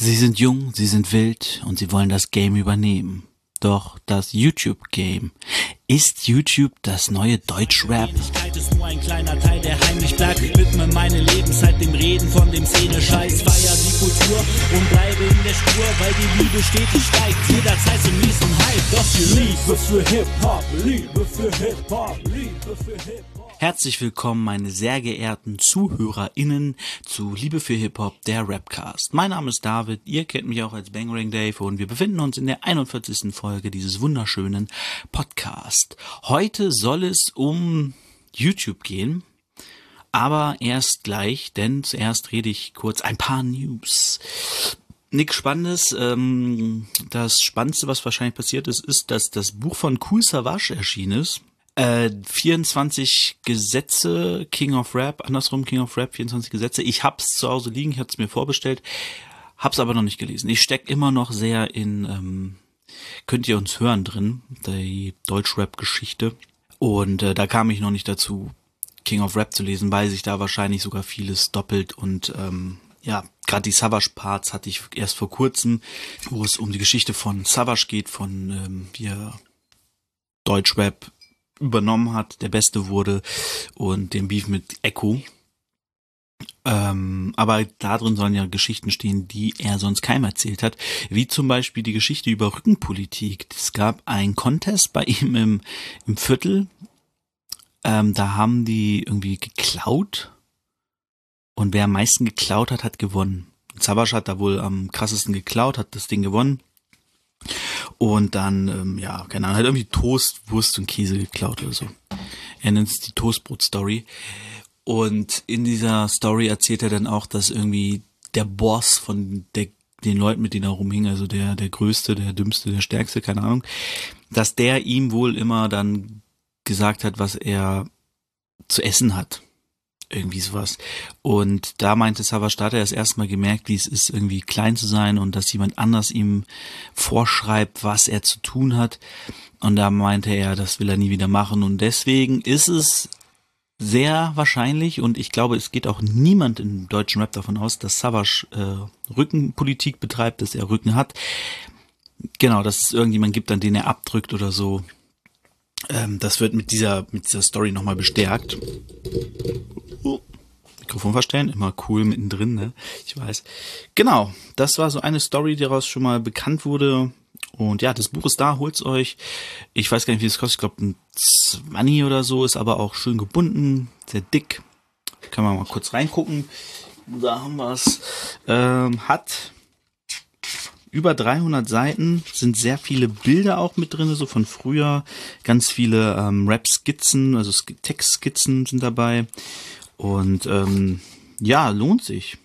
Sie sind jung, sie sind wild und sie wollen das Game übernehmen. Doch das YouTube-Game. Ist YouTube das neue Deutschrap? ist nur ein kleiner Teil, der heimlich bleibt. Ich widme meine Lebenszeit dem Reden von dem Szene-Scheiß. Feier die Kultur und bleibe in der Spur, weil die Liebe stetig steigt. Jederzeit zum nächsten Hype. Doch die Liebe für Hip-Hop, Liebe für Hip-Hop, Liebe für Hip-Hop. Herzlich willkommen, meine sehr geehrten ZuhörerInnen zu Liebe für Hip-Hop, der Rapcast. Mein Name ist David, ihr kennt mich auch als Bangering Dave und wir befinden uns in der 41. Folge dieses wunderschönen Podcast. Heute soll es um YouTube gehen, aber erst gleich, denn zuerst rede ich kurz ein paar News. Nichts Spannendes. Ähm, das Spannendste, was wahrscheinlich passiert ist, ist, dass das Buch von Cool Savage erschienen ist. Äh, 24 Gesetze, King of Rap, andersrum King of Rap, 24 Gesetze. Ich hab's zu Hause liegen, ich es mir vorbestellt, hab's aber noch nicht gelesen. Ich steck immer noch sehr in, ähm, könnt ihr uns hören drin, die Deutschrap-Geschichte. Und äh, da kam ich noch nicht dazu, King of Rap zu lesen, weil sich da wahrscheinlich sogar vieles doppelt und ähm, ja, gerade die Savage Parts hatte ich erst vor kurzem, wo es um die Geschichte von Savage geht, von ähm, wie er Deutschrap übernommen hat, der Beste wurde und den Beef mit Echo. Ähm, aber da drin sollen ja Geschichten stehen, die er sonst keinem erzählt hat, wie zum Beispiel die Geschichte über Rückenpolitik. Es gab ein Contest bei ihm im, im Viertel, ähm, da haben die irgendwie geklaut und wer am meisten geklaut hat, hat gewonnen. Zabasch hat da wohl am krassesten geklaut, hat das Ding gewonnen. Und dann, ähm, ja, keine Ahnung, hat irgendwie Toast, Wurst und Käse geklaut oder so. Er nennt es die Toastbrot-Story. Und in dieser Story erzählt er dann auch, dass irgendwie der Boss von der, den Leuten, mit denen er rumhing, also der, der Größte, der Dümmste, der Stärkste, keine Ahnung, dass der ihm wohl immer dann gesagt hat, was er zu essen hat irgendwie sowas. Und da meinte Savage, da hat er das erste gemerkt, wie es ist, irgendwie klein zu sein und dass jemand anders ihm vorschreibt, was er zu tun hat. Und da meinte er, das will er nie wieder machen. Und deswegen ist es sehr wahrscheinlich und ich glaube, es geht auch niemand im deutschen Rap davon aus, dass Savage äh, Rückenpolitik betreibt, dass er Rücken hat. Genau, dass es irgendjemand gibt, an den er abdrückt oder so. Ähm, das wird mit dieser, mit dieser Story nochmal bestärkt. Oh, Mikrofon verstellen, immer cool mittendrin, ne? Ich weiß. Genau, das war so eine Story, die daraus schon mal bekannt wurde. Und ja, das Buch ist da, holt's euch. Ich weiß gar nicht, wie es kostet. Ich glaube, ein 20 oder so, ist aber auch schön gebunden, sehr dick. Kann man mal kurz reingucken. Da haben wir's. Ähm, hat über 300 Seiten, sind sehr viele Bilder auch mit drin, so von früher, ganz viele ähm, Rap-Skizzen, also Textskizzen sind dabei und ähm, ja, lohnt sich.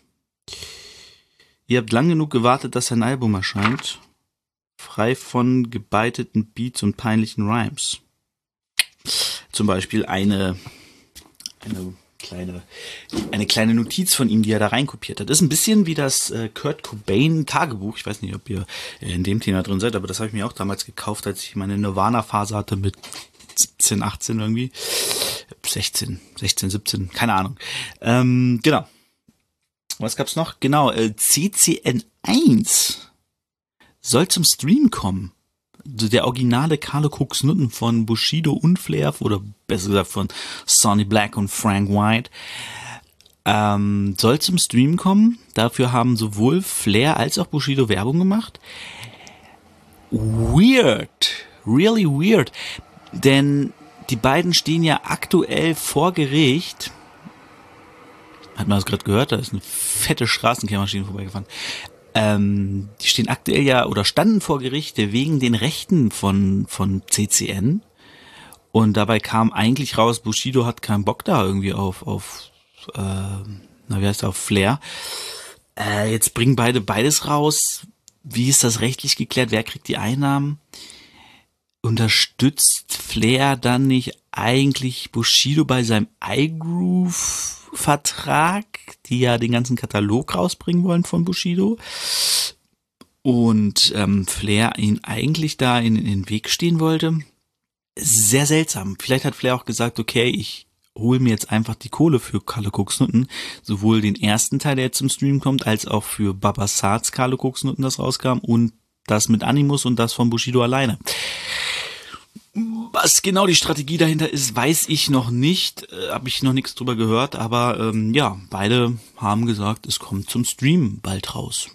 Ihr habt lang genug gewartet, dass ein Album erscheint, frei von gebeiteten Beats und peinlichen Rhymes. Zum Beispiel eine, eine kleine, eine kleine Notiz von ihm, die er da reinkopiert hat. Ist ein bisschen wie das äh, Kurt Cobain Tagebuch. Ich weiß nicht, ob ihr in dem Thema drin seid, aber das habe ich mir auch damals gekauft, als ich meine Nirvana-Phase hatte mit 17, 18 irgendwie. 16, 16, 17, keine Ahnung. Ähm, genau. Was gab's noch? Genau, äh, CCN1 soll zum Stream kommen der originale Carlo Cooks Nutten von Bushido und Flair, oder besser gesagt von Sonny Black und Frank White, ähm, soll zum Stream kommen. Dafür haben sowohl Flair als auch Bushido Werbung gemacht. Weird. Really weird. Denn die beiden stehen ja aktuell vor Gericht. Hat man das gerade gehört? Da ist eine fette Straßenkehrmaschine vorbeigefahren. Ähm, die stehen aktuell ja oder standen vor Gerichte wegen den Rechten von, von CCN. Und dabei kam eigentlich raus, Bushido hat keinen Bock da irgendwie auf, auf äh, na wie heißt das, auf Flair. Äh, jetzt bringen beide beides raus. Wie ist das rechtlich geklärt? Wer kriegt die Einnahmen? Unterstützt Flair dann nicht eigentlich Bushido bei seinem iGroove Vertrag, die ja den ganzen Katalog rausbringen wollen von Bushido. Und ähm, Flair ihn eigentlich da in, in den Weg stehen wollte. Sehr seltsam. Vielleicht hat Flair auch gesagt, okay, ich hole mir jetzt einfach die Kohle für Carlo Koksnutten, sowohl den ersten Teil, der jetzt zum Stream kommt, als auch für Baba Saats Carlo Koksnutten, das rauskam, und das mit Animus und das von Bushido alleine. Was genau die Strategie dahinter ist, weiß ich noch nicht, äh, habe ich noch nichts drüber gehört, aber ähm, ja, beide haben gesagt, es kommt zum Stream bald raus.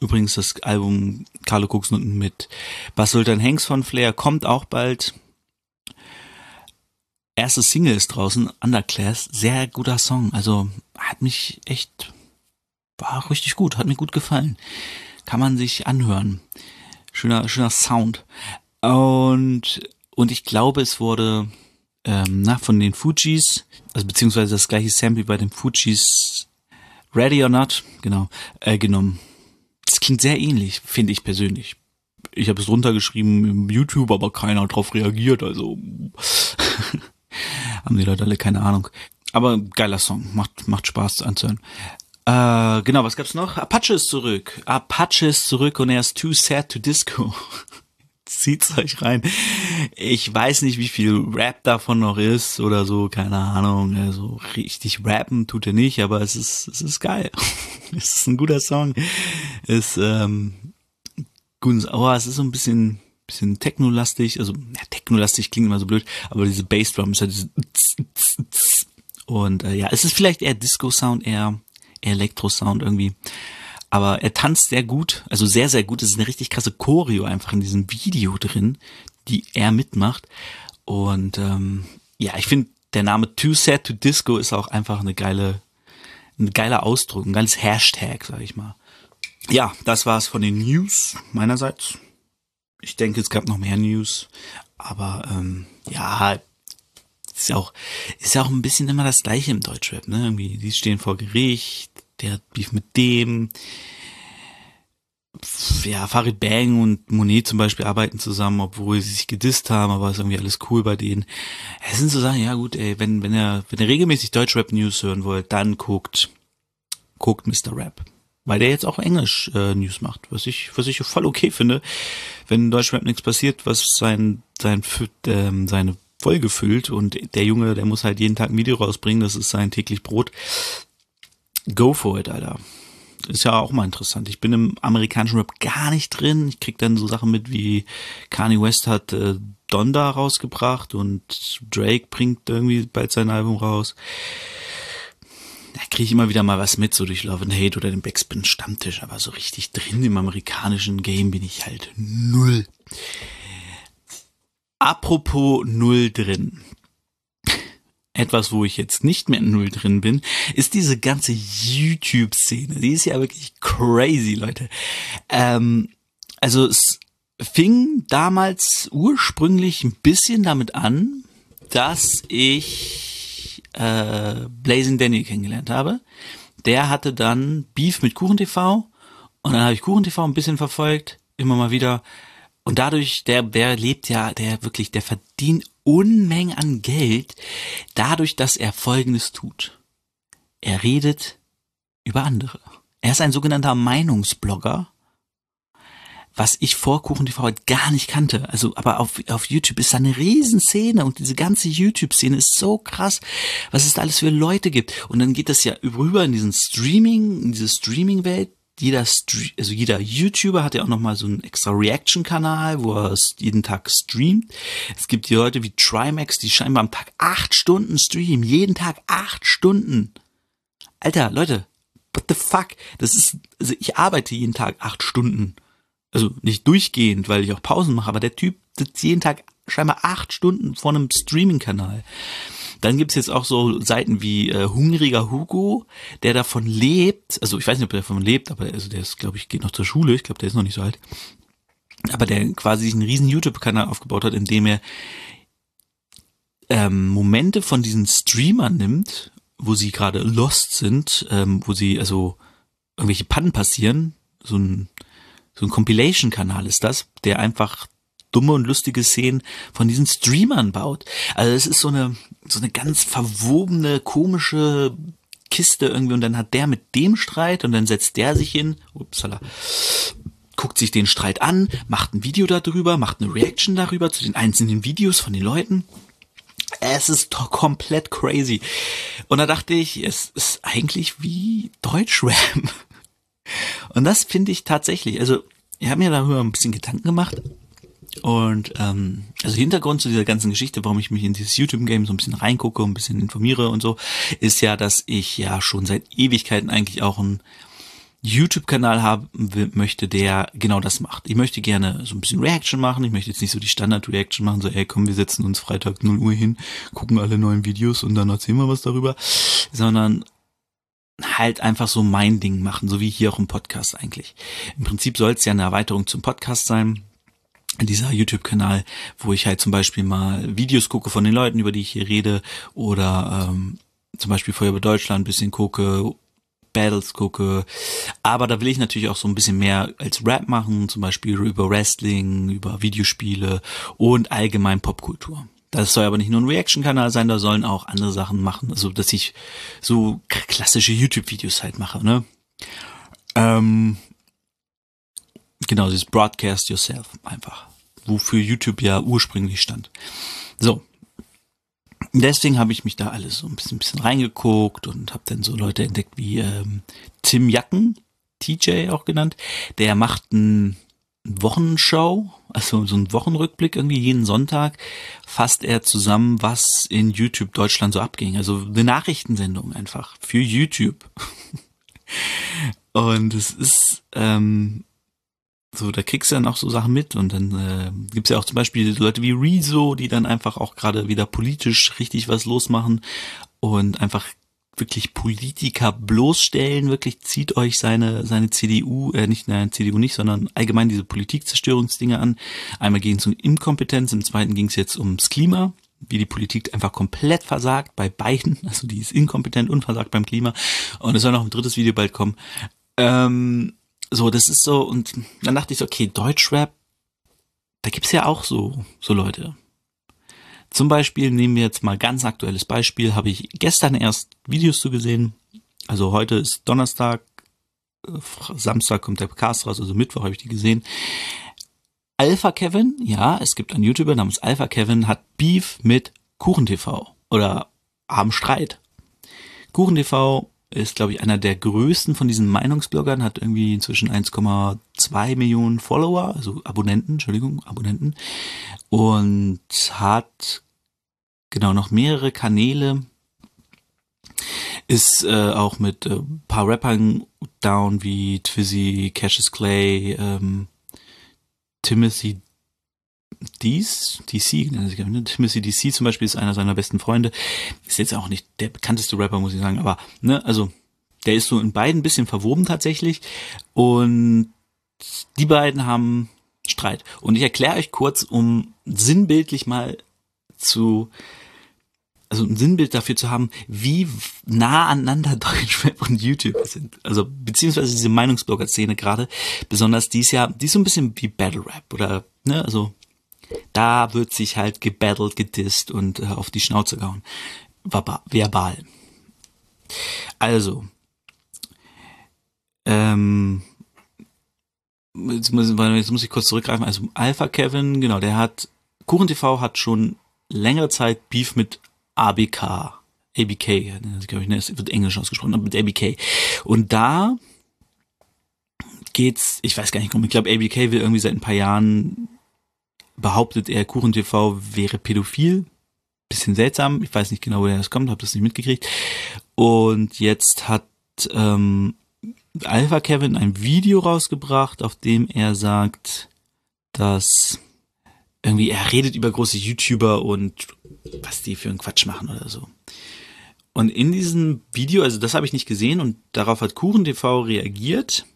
Übrigens das Album Carlo Koksnutten mit Bas Sultan Hanks von Flair kommt auch bald erste Single ist draußen, Underclass, sehr guter Song. Also hat mich echt, war richtig gut, hat mir gut gefallen. Kann man sich anhören. Schöner, schöner Sound. Und, und ich glaube, es wurde ähm, na, von den Fujis, also beziehungsweise das gleiche Sample bei den Fujis Ready or Not, genau, äh, genommen. Das klingt sehr ähnlich, finde ich persönlich. Ich habe es runtergeschrieben im YouTube, aber keiner hat drauf reagiert, also haben die Leute alle keine Ahnung. Aber geiler Song, macht, macht Spaß anzuhören. Äh, genau, was gab's noch? Apache ist zurück. Apache ist zurück und er ist too sad to disco. Zieht's euch rein. Ich weiß nicht, wie viel Rap davon noch ist oder so, keine Ahnung. Also richtig rappen tut er nicht, aber es ist, es ist geil. es ist ein guter Song. Es, ähm, gut, oh, es ist so ein bisschen, bisschen technolastig, also ja, technolastig klingt immer so blöd, aber diese Bassdrum ist halt diese und äh, ja, es ist vielleicht eher Disco-Sound, eher, eher Elektro-Sound irgendwie. Aber er tanzt sehr gut, also sehr, sehr gut. Es ist eine richtig krasse Choreo einfach in diesem Video drin, die er mitmacht. Und ähm, ja, ich finde, der Name Too Sad to Disco ist auch einfach eine geile, ein geiler Ausdruck, ein geiles Hashtag, sag ich mal. Ja, das war's von den News meinerseits ich denke, es gab noch mehr News, aber ähm, ja, ist ja auch, ist ja auch ein bisschen immer das Gleiche im Deutschrap, ne? Irgendwie, die stehen vor Gericht, der hat Beef mit dem. Ja, Farid Bang und Monet zum Beispiel arbeiten zusammen, obwohl sie sich gedisst haben, aber ist irgendwie alles cool bei denen. Es sind so Sachen, ja gut, ey, wenn, wenn ihr, wenn ihr regelmäßig Deutschrap-News hören wollt, dann guckt, guckt Mr. Rap weil der jetzt auch Englisch äh, News macht, was ich was ich voll okay finde, wenn in Deutschland nichts passiert, was sein sein ähm, seine Folge füllt und der Junge, der muss halt jeden Tag ein Video rausbringen, das ist sein täglich Brot. Go for it, Alter. Ist ja auch mal interessant. Ich bin im amerikanischen Rap gar nicht drin. Ich krieg dann so Sachen mit wie Kanye West hat äh, Donda rausgebracht und Drake bringt irgendwie bald sein Album raus da kriege ich immer wieder mal was mit, so durch Love and Hate oder den Backspin Stammtisch, aber so richtig drin im amerikanischen Game bin ich halt null. Apropos null drin. Etwas, wo ich jetzt nicht mehr null drin bin, ist diese ganze YouTube-Szene. Die ist ja wirklich crazy, Leute. Ähm, also es fing damals ursprünglich ein bisschen damit an, dass ich äh, Blazing Danny kennengelernt habe. Der hatte dann Beef mit KuchenTV und dann habe ich KuchenTV ein bisschen verfolgt, immer mal wieder. Und dadurch, der, der lebt ja, der wirklich, der verdient Unmengen an Geld, dadurch, dass er Folgendes tut. Er redet über andere. Er ist ein sogenannter Meinungsblogger was ich vor Kuchen TV halt gar nicht kannte. Also, aber auf, auf YouTube ist da eine Riesenszene und diese ganze YouTube-Szene ist so krass, was es da alles für Leute gibt. Und dann geht das ja rüber in diesen Streaming, in diese Streaming-Welt. Jeder, also jeder YouTuber hat ja auch nochmal so einen extra Reaction-Kanal, wo er es jeden Tag streamt. Es gibt die Leute wie Trimax, die scheinbar am Tag acht Stunden streamen. Jeden Tag acht Stunden. Alter, Leute, what the fuck? Das ist, also ich arbeite jeden Tag acht Stunden also nicht durchgehend, weil ich auch Pausen mache, aber der Typ sitzt jeden Tag scheinbar acht Stunden vor einem Streaming-Kanal. Dann gibt's jetzt auch so Seiten wie äh, Hungriger Hugo, der davon lebt, also ich weiß nicht, ob er davon lebt, aber also der ist, glaube ich, geht noch zur Schule, ich glaube, der ist noch nicht so alt. Aber der quasi sich einen riesen YouTube-Kanal aufgebaut hat, in dem er ähm, Momente von diesen Streamern nimmt, wo sie gerade lost sind, ähm, wo sie also irgendwelche Pannen passieren, so ein so ein Compilation-Kanal ist das, der einfach dumme und lustige Szenen von diesen Streamern baut. Also es ist so eine, so eine ganz verwobene, komische Kiste irgendwie und dann hat der mit dem Streit und dann setzt der sich hin, upsala, guckt sich den Streit an, macht ein Video darüber, macht eine Reaction darüber zu den einzelnen Videos von den Leuten. Es ist doch komplett crazy. Und da dachte ich, es ist eigentlich wie Deutschrap. Und das finde ich tatsächlich, also ich habe mir darüber ein bisschen Gedanken gemacht. Und ähm, also Hintergrund zu dieser ganzen Geschichte, warum ich mich in dieses YouTube-Game so ein bisschen reingucke, ein bisschen informiere und so, ist ja, dass ich ja schon seit Ewigkeiten eigentlich auch ein YouTube-Kanal haben möchte, der genau das macht. Ich möchte gerne so ein bisschen Reaction machen. Ich möchte jetzt nicht so die Standard-Reaction machen, so, ey, komm, wir setzen uns Freitag 0 Uhr hin, gucken alle neuen Videos und dann erzählen wir was darüber, sondern halt einfach so mein Ding machen, so wie hier auch im Podcast eigentlich. Im Prinzip soll es ja eine Erweiterung zum Podcast sein. Dieser YouTube-Kanal, wo ich halt zum Beispiel mal Videos gucke von den Leuten, über die ich hier rede, oder ähm, zum Beispiel Feuer über Deutschland ein bisschen gucke, Battles gucke. Aber da will ich natürlich auch so ein bisschen mehr als Rap machen, zum Beispiel über Wrestling, über Videospiele und allgemein Popkultur. Das soll aber nicht nur ein Reaction-Kanal sein, da sollen auch andere Sachen machen. Also, dass ich so klassische YouTube-Videos halt mache, ne? Ähm, genau, dieses Broadcast Yourself einfach. Wofür YouTube ja ursprünglich stand. So. Deswegen habe ich mich da alles so ein bisschen, ein bisschen reingeguckt und habe dann so Leute entdeckt wie ähm, Tim Jacken, TJ auch genannt. Der macht ein Wochenshow, also so ein Wochenrückblick irgendwie jeden Sonntag fasst er zusammen, was in YouTube Deutschland so abging. Also eine Nachrichtensendung einfach für YouTube. und es ist ähm, so, da kriegst du dann auch so Sachen mit und dann äh, gibt's ja auch zum Beispiel Leute wie Rezo, die dann einfach auch gerade wieder politisch richtig was losmachen und einfach wirklich Politiker bloßstellen, wirklich zieht euch seine, seine CDU, äh, nicht, nein, CDU nicht, sondern allgemein diese Politikzerstörungsdinge an. Einmal ging es um Inkompetenz, im zweiten ging es jetzt ums Klima, wie die Politik einfach komplett versagt bei beiden, also die ist inkompetent und versagt beim Klima. Und es soll noch ein drittes Video bald kommen. Ähm, so, das ist so, und dann dachte ich so, okay, Deutschrap, da gibt's ja auch so, so Leute. Zum Beispiel nehmen wir jetzt mal ganz aktuelles Beispiel, habe ich gestern erst Videos zu gesehen. Also heute ist Donnerstag, äh, Samstag kommt der Cast raus, also Mittwoch habe ich die gesehen. Alpha Kevin, ja, es gibt einen YouTuber namens Alpha Kevin, hat Beef mit KuchenTV oder haben Streit. KuchenTV ist, glaube ich, einer der größten von diesen Meinungsbloggern, hat irgendwie inzwischen 1,2 Millionen Follower, also Abonnenten, Entschuldigung, Abonnenten. Und hat genau noch mehrere Kanäle. Ist äh, auch mit äh, paar Rappern down wie Twizzy, Cassius Clay, ähm, Timothy Dees, DC, ne? Timothy DC zum Beispiel ist einer seiner besten Freunde. Ist jetzt auch nicht der bekannteste Rapper, muss ich sagen, aber, ne, also, der ist so in beiden ein bisschen verwoben tatsächlich. Und die beiden haben Streit. Und ich erkläre euch kurz, um sinnbildlich mal zu, also ein Sinnbild dafür zu haben, wie nah aneinander Deutschrap und YouTube sind. Also beziehungsweise diese Meinungsblogger-Szene gerade, besonders die ist ja, die ist so ein bisschen wie Battle Rap oder, ne, also da wird sich halt gebattelt, gedisst und äh, auf die Schnauze gehauen. Verbal. Also, ähm, jetzt muss, jetzt muss ich kurz zurückgreifen. Also Alpha Kevin, genau, der hat, KuchenTV hat schon längere Zeit Beef mit ABK. ABK, glaube ich, ne, es wird Englisch ausgesprochen, aber mit ABK. Und da geht's, ich weiß gar nicht, ich glaube, ABK will irgendwie seit ein paar Jahren behauptet er, KuchenTV wäre pädophil. Bisschen seltsam, ich weiß nicht genau, woher das kommt, habe das nicht mitgekriegt. Und jetzt hat ähm, Alpha Kevin ein Video rausgebracht, auf dem er sagt, dass irgendwie er redet über große YouTuber und was die für einen Quatsch machen oder so. Und in diesem Video, also das habe ich nicht gesehen und darauf hat KuchenTV reagiert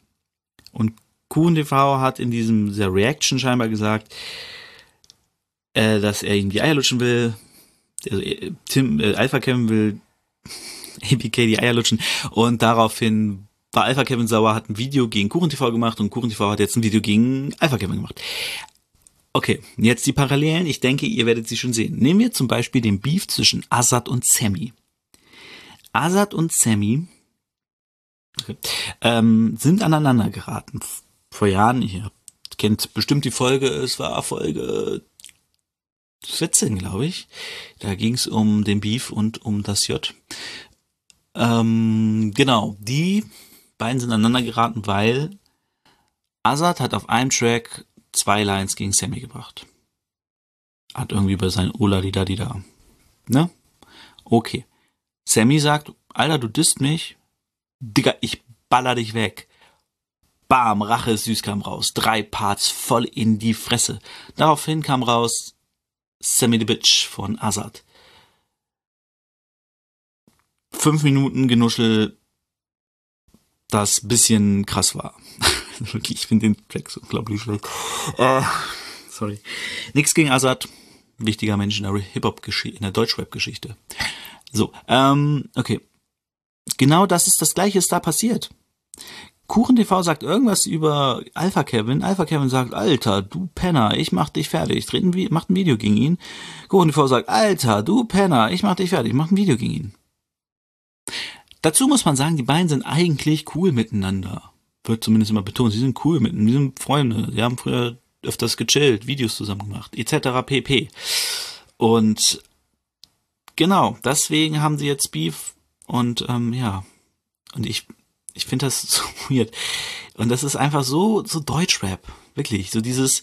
und KuchenTV hat in diesem dieser Reaction scheinbar gesagt, äh, dass er ihm die Eier lutschen will. Also, äh, Tim, äh, Alpha Kevin will APK die Eier lutschen und daraufhin war Alpha Kevin sauer, hat ein Video gegen KuchenTV gemacht und KuchenTV hat jetzt ein Video gegen Alpha Kevin gemacht. Okay, jetzt die Parallelen. Ich denke, ihr werdet sie schon sehen. Nehmen wir zum Beispiel den Beef zwischen Azad und Sammy. Azad und Sammy okay, ähm, sind aneinander geraten. Vor Jahren, ihr kennt bestimmt die Folge, es war Folge 14, glaube ich. Da ging es um den Beef und um das J. Ähm, genau, die beiden sind aneinander geraten, weil Azad hat auf einem Track zwei Lines gegen Sammy gebracht. Hat irgendwie bei seinen Ola die da die da. Ne? Okay. Sammy sagt, Alter, du disst mich. Digga, ich baller dich weg. Bam, Rache süß kam raus. Drei Parts voll in die Fresse. Daraufhin kam raus Sammy the Bitch von Azad. Fünf Minuten Genuschel, das bisschen krass war. Wirklich, ich finde den so unglaublich schlecht. Äh, sorry. Nix gegen Azad. Wichtiger Mensch in der Hip-Hop-Geschichte, in der Deutschrap-Geschichte. So, ähm, okay. Genau das ist das Gleiche ist da passiert. Kuchen TV sagt irgendwas über Alpha Kevin. Alpha Kevin sagt, Alter, du Penner, ich mach dich fertig. Dreht ein, macht ein Video gegen ihn. Kuchen TV sagt, Alter, du Penner, ich mach dich fertig. Macht ein Video gegen ihn. Dazu muss man sagen, die beiden sind eigentlich cool miteinander. Wird zumindest immer betont. Sie sind cool miteinander. Sie sind Freunde. Sie haben früher öfters gechillt, Videos zusammen gemacht, etc. pp. Und genau, deswegen haben sie jetzt Beef und ähm, ja, und ich ich finde das so weird. Und das ist einfach so so Deutschrap, wirklich, so dieses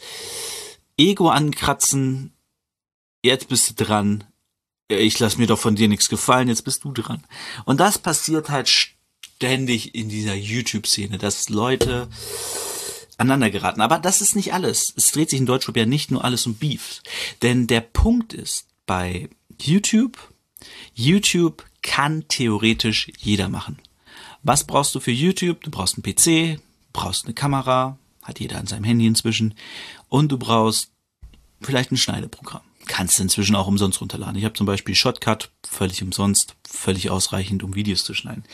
Ego ankratzen. Jetzt bist du dran. Ich lass mir doch von dir nichts gefallen, jetzt bist du dran. Und das passiert halt ständig in dieser YouTube-Szene, dass Leute aneinander geraten. Aber das ist nicht alles. Es dreht sich in Deutschrap ja nicht nur alles um Beef. Denn der Punkt ist bei YouTube, YouTube kann theoretisch jeder machen. Was brauchst du für YouTube? Du brauchst einen PC, brauchst eine Kamera, hat jeder an seinem Handy inzwischen, und du brauchst vielleicht ein Schneideprogramm. Kannst du inzwischen auch umsonst runterladen. Ich habe zum Beispiel Shotcut, völlig umsonst, völlig ausreichend, um Videos zu schneiden.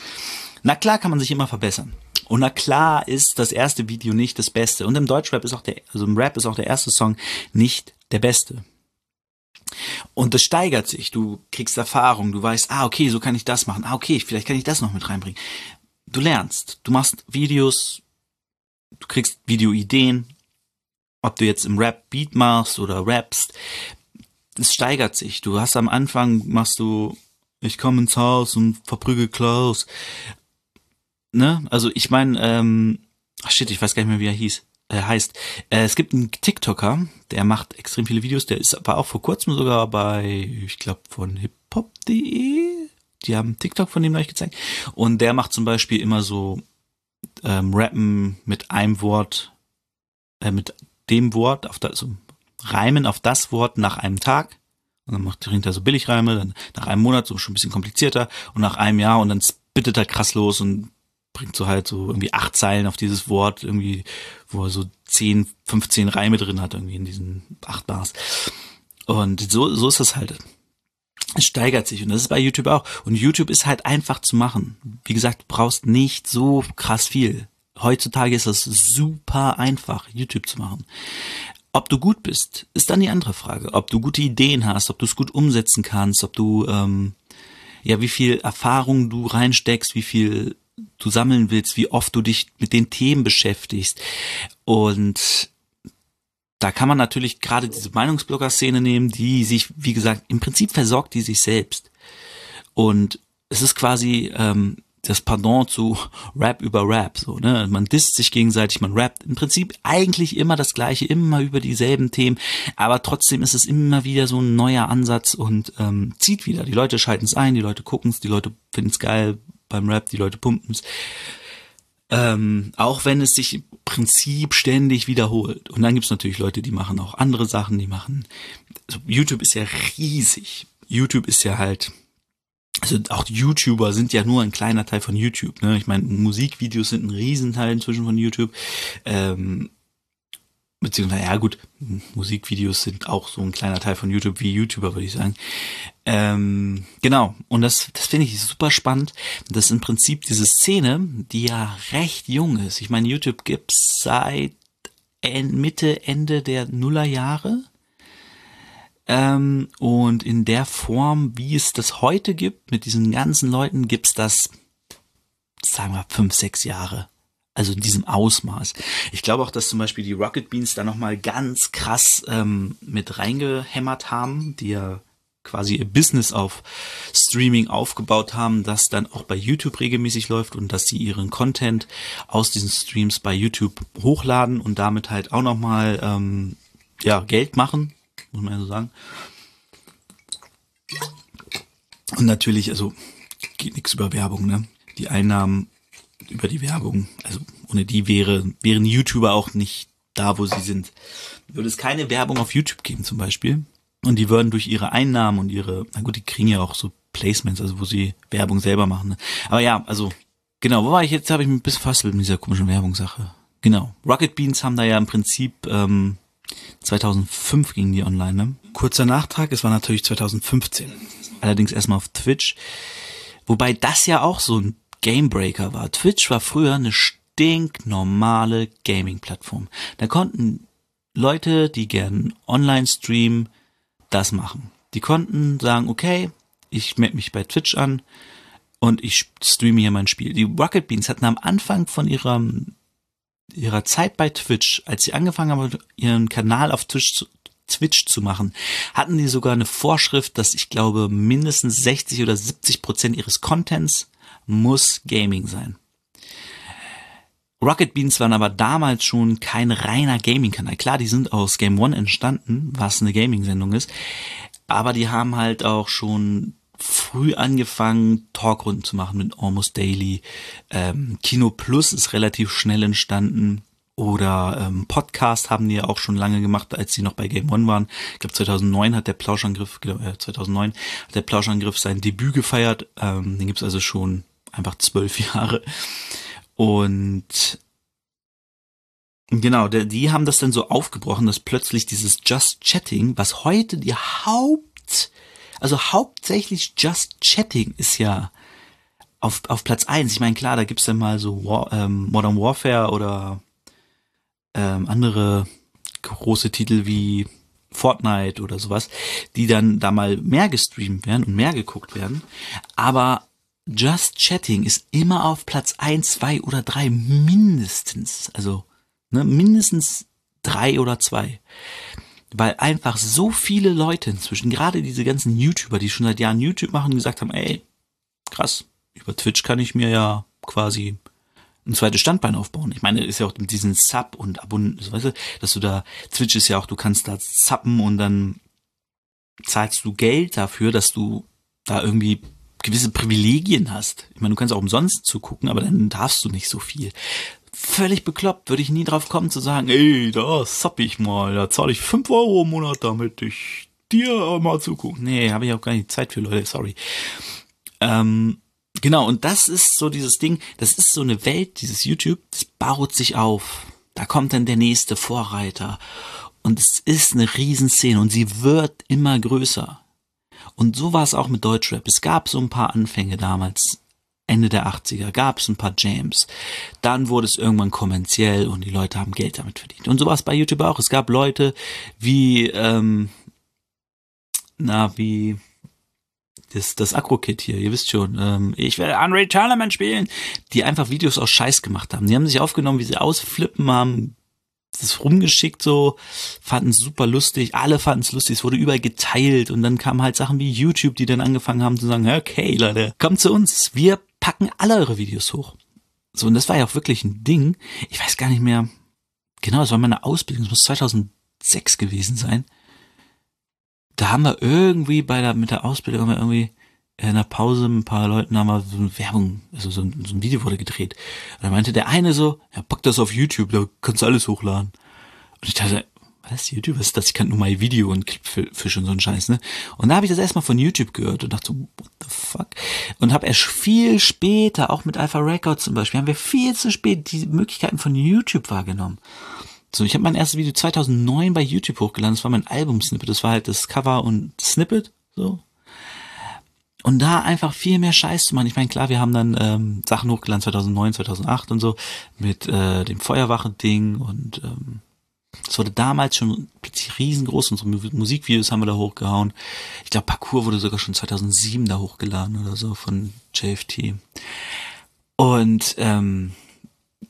Na klar kann man sich immer verbessern. Und na klar ist das erste Video nicht das Beste. Und im Deutschrap ist auch der, also im Rap ist auch der erste Song nicht der beste. Und das steigert sich. Du kriegst Erfahrung. Du weißt, ah, okay, so kann ich das machen. Ah, okay, vielleicht kann ich das noch mit reinbringen. Du lernst. Du machst Videos. Du kriegst Videoideen. Ob du jetzt im Rap Beat machst oder rappst. Es steigert sich. Du hast am Anfang machst du, ich komme ins Haus und verprügel Klaus ne? Also ich meine, ähm, ach shit, ich weiß gar nicht mehr, wie er hieß. Äh, heißt, äh, es gibt einen TikToker, der macht extrem viele Videos, der ist war auch vor kurzem sogar bei, ich glaube, von hiphop.de. Die haben TikTok von dem euch gezeigt. Und der macht zum Beispiel immer so ähm, Rappen mit einem Wort, äh, mit dem Wort, auf das, also Reimen auf das Wort nach einem Tag. Und dann macht er so Billigreime, dann nach einem Monat so schon ein bisschen komplizierter und nach einem Jahr und dann spittet er krass los und bringt so halt so irgendwie acht Zeilen auf dieses Wort, irgendwie, wo er so zehn, 15 Reime drin hat, irgendwie in diesen acht Bars. Und so, so ist das halt. Es steigert sich und das ist bei YouTube auch. Und YouTube ist halt einfach zu machen. Wie gesagt, du brauchst nicht so krass viel. Heutzutage ist es super einfach, YouTube zu machen. Ob du gut bist, ist dann die andere Frage. Ob du gute Ideen hast, ob du es gut umsetzen kannst, ob du ähm, ja wie viel Erfahrung du reinsteckst, wie viel du sammeln willst, wie oft du dich mit den Themen beschäftigst. Und da kann man natürlich gerade diese Meinungsblogger-Szene nehmen, die sich, wie gesagt, im Prinzip versorgt die sich selbst. Und es ist quasi ähm, das Pardon zu Rap über Rap. So, ne? Man disst sich gegenseitig, man rappt im Prinzip eigentlich immer das Gleiche, immer über dieselben Themen, aber trotzdem ist es immer wieder so ein neuer Ansatz und ähm, zieht wieder. Die Leute schalten es ein, die Leute gucken es, die Leute finden es geil, beim Rap, die Leute pumpen es. Ähm, auch wenn es sich im Prinzip ständig wiederholt. Und dann gibt es natürlich Leute, die machen auch andere Sachen, die machen. Also YouTube ist ja riesig. YouTube ist ja halt. Also auch YouTuber sind ja nur ein kleiner Teil von YouTube. Ne? Ich meine, Musikvideos sind ein Riesenteil inzwischen von YouTube. Ähm, beziehungsweise, ja gut, Musikvideos sind auch so ein kleiner Teil von YouTube wie YouTuber, würde ich sagen. Ähm, genau, und das, das finde ich super spannend, dass im Prinzip diese Szene, die ja recht jung ist, ich meine, YouTube gibt's seit Mitte, Ende der Nullerjahre. Ähm, und in der Form, wie es das heute gibt, mit diesen ganzen Leuten, gibt's das, sagen wir, fünf, sechs Jahre Also in diesem Ausmaß. Ich glaube auch, dass zum Beispiel die Rocket Beans da nochmal ganz krass ähm, mit reingehämmert haben, die ja quasi ihr Business auf Streaming aufgebaut haben, das dann auch bei YouTube regelmäßig läuft und dass sie ihren Content aus diesen Streams bei YouTube hochladen und damit halt auch nochmal ähm, ja, Geld machen, muss man ja so sagen. Und natürlich, also geht nichts über Werbung, ne? Die Einnahmen über die Werbung, also ohne die wäre, wären YouTuber auch nicht da, wo sie sind. Würde es keine Werbung auf YouTube geben zum Beispiel, und die würden durch ihre Einnahmen und ihre, na gut, die kriegen ja auch so Placements, also wo sie Werbung selber machen. Ne? Aber ja, also, genau, wo war ich jetzt? Habe ich mich ein bisschen fast mit dieser komischen Werbungssache. Genau. Rocket Beans haben da ja im Prinzip ähm, 2005 ging die online. Ne? Kurzer Nachtrag, es war natürlich 2015. Allerdings erstmal auf Twitch. Wobei das ja auch so ein Gamebreaker war. Twitch war früher eine stinknormale Gaming-Plattform. Da konnten Leute, die gern online streamen, das machen. Die konnten sagen, okay, ich melde mich bei Twitch an und ich streame hier mein Spiel. Die Rocket Beans hatten am Anfang von ihrer, ihrer Zeit bei Twitch, als sie angefangen haben, ihren Kanal auf Twitch zu, Twitch zu machen, hatten die sogar eine Vorschrift, dass ich glaube, mindestens 60 oder 70 Prozent ihres Contents muss Gaming sein. Rocket Beans waren aber damals schon kein reiner Gaming-Kanal. Klar, die sind aus Game One entstanden, was eine Gaming-Sendung ist. Aber die haben halt auch schon früh angefangen, Talkrunden zu machen mit Almost Daily. Ähm, Kino Plus ist relativ schnell entstanden. Oder ähm, Podcast haben die ja auch schon lange gemacht, als sie noch bei Game One waren. Ich glaube 2009 hat der Plauschangriff, äh, 2009 hat der Plauschangriff sein Debüt gefeiert. Ähm, den gibt's also schon einfach zwölf Jahre. Und genau, der, die haben das dann so aufgebrochen, dass plötzlich dieses Just Chatting, was heute die Haupt, also hauptsächlich Just Chatting ist ja auf, auf Platz eins. Ich meine, klar, da gibt's dann mal so War, ähm, Modern Warfare oder ähm, andere große Titel wie Fortnite oder sowas, die dann da mal mehr gestreamt werden und mehr geguckt werden. Aber Just Chatting ist immer auf Platz eins, zwei oder drei mindestens. Also ne, mindestens drei oder zwei. Weil einfach so viele Leute inzwischen, gerade diese ganzen YouTuber, die schon seit Jahren YouTube machen, gesagt haben, ey, krass, über Twitch kann ich mir ja quasi ein zweites Standbein aufbauen. Ich meine, ist ja auch mit diesen Sub und Abonnenten, weißt du, dass du da, Twitch ist ja auch, du kannst da zappen und dann zahlst du Geld dafür, dass du da irgendwie gewisse Privilegien hast. Ich meine, du kannst auch umsonst zugucken, aber dann darfst du nicht so viel. Völlig bekloppt, würde ich nie drauf kommen zu sagen, ey, da zapp ich mal, da zahle ich fünf Euro im Monat, damit ich dir mal zugucken. Nee, habe ich auch gar nicht Zeit für, Leute, sorry. Ähm, genau, und das ist so dieses Ding, das ist so eine Welt, dieses YouTube, das baut sich auf. Da kommt dann der nächste Vorreiter. Und es ist eine Riesenszene und sie wird immer größer. Und so war es auch mit Deutschrap. Es gab so ein paar Anfänge damals, Ende der 80er, gab es ein paar Jams. Dann wurde es irgendwann kommerziell und die Leute haben Geld damit verdient. Und so war es bei YouTube auch. Es gab Leute wie, ähm, na, wie das, das Agro-Kit hier, ihr wisst schon, ähm, ich werde Unreal Tournament spielen, die einfach Videos aus Scheiß gemacht haben. Die haben sich aufgenommen, wie sie ausflippen, haben das rumgeschickt so, fanden es super lustig, alle fanden es lustig, es wurde überall geteilt und dann kamen halt Sachen wie YouTube, die dann angefangen haben zu sagen, okay Leute, kommt zu uns, wir packen alle eure Videos hoch. So, und das war ja auch wirklich ein Ding. Ich weiß gar nicht mehr, genau, das war meine Ausbildung, das muss 2006 gewesen sein. Da haben wir irgendwie bei der, mit der Ausbildung haben wir irgendwie in der Pause ein paar Leuten haben wir so eine Werbung, also so ein, so ein Video wurde gedreht. Und da meinte der eine so, ja, pack das auf YouTube, da kannst du alles hochladen. Und ich dachte, was, YouTube, was ist das? Ich kann nur mal Video und Clipfish und so ein Scheiß, ne? Und da habe ich das erstmal von YouTube gehört und dachte so, what the fuck? Und habe erst viel später, auch mit Alpha Records zum Beispiel, haben wir viel zu spät die Möglichkeiten von YouTube wahrgenommen. So, ich habe mein erstes Video 2009 bei YouTube hochgeladen, das war mein Album-Snippet, das war halt das Cover und Snippet, so, und da einfach viel mehr Scheiß zu machen. Ich meine, klar, wir haben dann ähm, Sachen hochgeladen 2009, 2008 und so mit äh, dem Feuerwachen-Ding und ähm, es wurde damals schon riesengroß. Unsere Musikvideos haben wir da hochgehauen. Ich glaube, Parcours wurde sogar schon 2007 da hochgeladen oder so von JFT. Und ähm,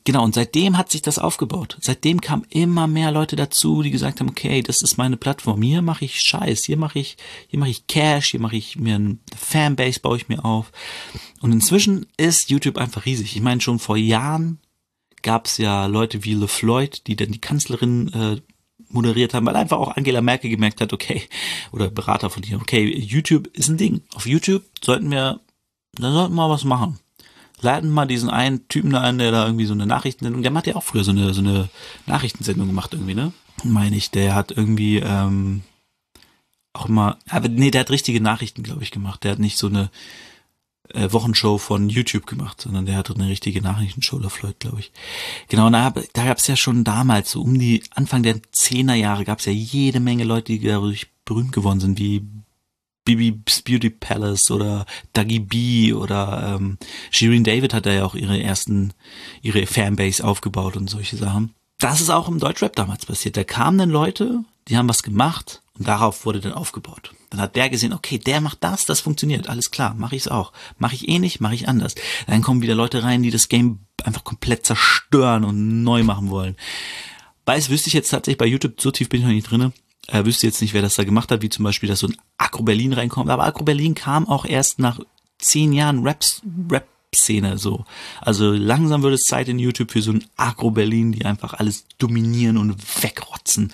Genau, und seitdem hat sich das aufgebaut. Seitdem kamen immer mehr Leute dazu, die gesagt haben, okay, das ist meine Plattform. Hier mache ich Scheiß, hier mache ich, hier mache ich Cash, hier mache ich mir eine Fanbase, baue ich mir auf. Und inzwischen ist YouTube einfach riesig. Ich meine, schon vor Jahren gab es ja Leute wie LeFloid, die dann die Kanzlerin äh, moderiert haben, weil einfach auch Angela Merkel gemerkt hat, okay, oder Berater von ihr, okay, YouTube ist ein Ding. Auf YouTube sollten wir, da sollten wir was machen laden mal diesen einen Typen da ein, der da irgendwie so eine Nachrichtensendung, der hat ja auch früher so eine, so eine Nachrichtensendung gemacht irgendwie, ne? Meine ich, der hat irgendwie, ähm, auch immer, aber nee, der hat richtige Nachrichten, glaube ich, gemacht. Der hat nicht so eine äh, Wochenshow von YouTube gemacht, sondern der hat eine richtige Nachrichtenshow, der Floyd, glaube ich. Genau, da, da gab es ja schon damals, so um die Anfang der Zehnerjahre, gab es ja jede Menge Leute, die dadurch berühmt geworden sind, wie Bibi's Beauty Palace oder Dougie B oder ähm, Shirin David hat da ja auch ihre ersten, ihre Fanbase aufgebaut und solche Sachen. Das ist auch im Deutschrap damals passiert. Da kamen dann Leute, die haben was gemacht und darauf wurde dann aufgebaut. Dann hat der gesehen, okay, der macht das, das funktioniert, alles klar, mache ich's auch. Mache ich eh nicht, mache ich anders. Dann kommen wieder Leute rein, die das Game einfach komplett zerstören und neu machen wollen. Weiß wüsste ich jetzt tatsächlich bei YouTube, so tief bin ich noch nicht drinne, äh, wüsste jetzt nicht, wer das da gemacht hat, wie zum Beispiel, dass so ein Agro Berlin reinkommt. Aber Agro Berlin kam auch erst nach zehn Jahren Raps, Rap Szene so. Also langsam wird es Zeit in YouTube für so ein Agro Berlin, die einfach alles dominieren und wegrotzen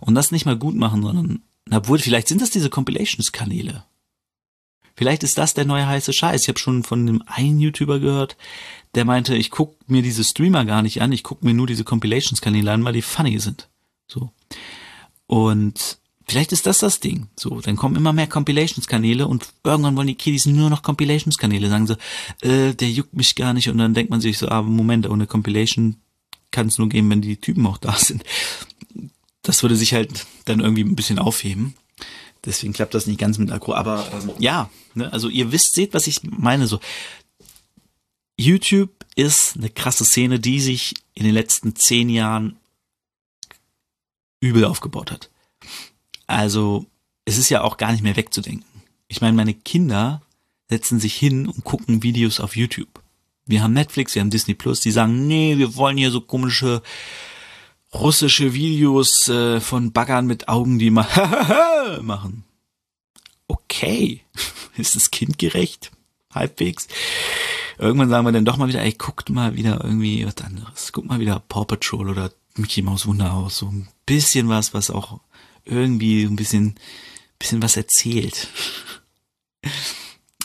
und das nicht mal gut machen, sondern na wohl, vielleicht sind das diese Compilations Kanäle. Vielleicht ist das der neue heiße Scheiß. Ich habe schon von einem einen YouTuber gehört, der meinte, ich guck mir diese Streamer gar nicht an, ich guck mir nur diese Compilations Kanäle an, weil die funny sind. So. Und vielleicht ist das das Ding. So, dann kommen immer mehr Compilations-Kanäle und irgendwann wollen die Kiddies nur noch Compilations-Kanäle. Sagen so, äh, der juckt mich gar nicht. Und dann denkt man sich so, ah, Moment, ohne Compilation kann es nur gehen, wenn die Typen auch da sind. Das würde sich halt dann irgendwie ein bisschen aufheben. Deswegen klappt das nicht ganz mit Akku. Aber ähm, ja, ne, also ihr wisst, seht, was ich meine. So, YouTube ist eine krasse Szene, die sich in den letzten zehn Jahren übel aufgebaut hat. Also es ist ja auch gar nicht mehr wegzudenken. Ich meine, meine Kinder setzen sich hin und gucken Videos auf YouTube. Wir haben Netflix, wir haben Disney Plus, die sagen, nee, wir wollen hier so komische russische Videos äh, von Baggern mit Augen, die mal machen. Okay, ist es kindgerecht? Halbwegs. Irgendwann sagen wir dann doch mal wieder, ey, guckt mal wieder irgendwie was anderes. Guck mal wieder Paw Patrol oder Mickey Maus Wunderhaus, so ein bisschen was, was auch irgendwie ein bisschen, bisschen was erzählt.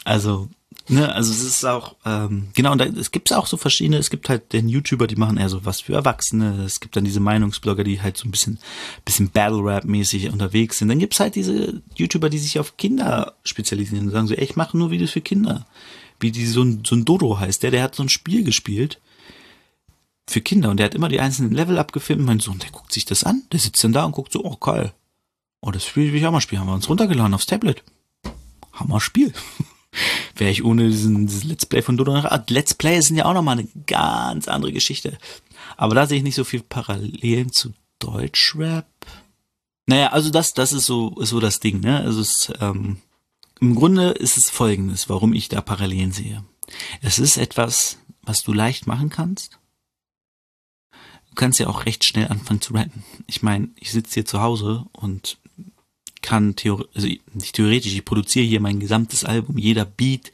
Also, ne, also es ist auch, ähm, genau, und da, es gibt auch so verschiedene, es gibt halt den YouTuber, die machen eher so was für Erwachsene, es gibt dann diese Meinungsblogger, die halt so ein bisschen, bisschen Battle-Rap-mäßig unterwegs sind. Dann gibt's halt diese YouTuber, die sich auf Kinder spezialisieren und sagen so, ey, ich mache nur Videos für Kinder. Wie die so ein, so ein Dodo heißt, der, der hat so ein Spiel gespielt für Kinder und der hat immer die einzelnen Level abgefilmt. Mein Sohn, der guckt sich das an, der sitzt dann da und guckt so, oh geil. Oh, das Spiel will ich auch mal spielen. Haben wir uns runtergeladen aufs Tablet. Hammer Spiel. Wäre ich ohne diesen, dieses Let's Play von Dodo nach. Ah, Let's Play sind ja auch nochmal eine ganz andere Geschichte. Aber da sehe ich nicht so viel Parallelen zu Deutschrap. Naja, also das, das ist so, ist so das Ding, ne? Also es, ähm, im Grunde ist es folgendes, warum ich da Parallelen sehe. Es ist etwas, was du leicht machen kannst, kannst ja auch recht schnell anfangen zu rappen. Ich meine, ich sitze hier zu Hause und kann theoretisch, also nicht theoretisch, ich produziere hier mein gesamtes Album, jeder Beat,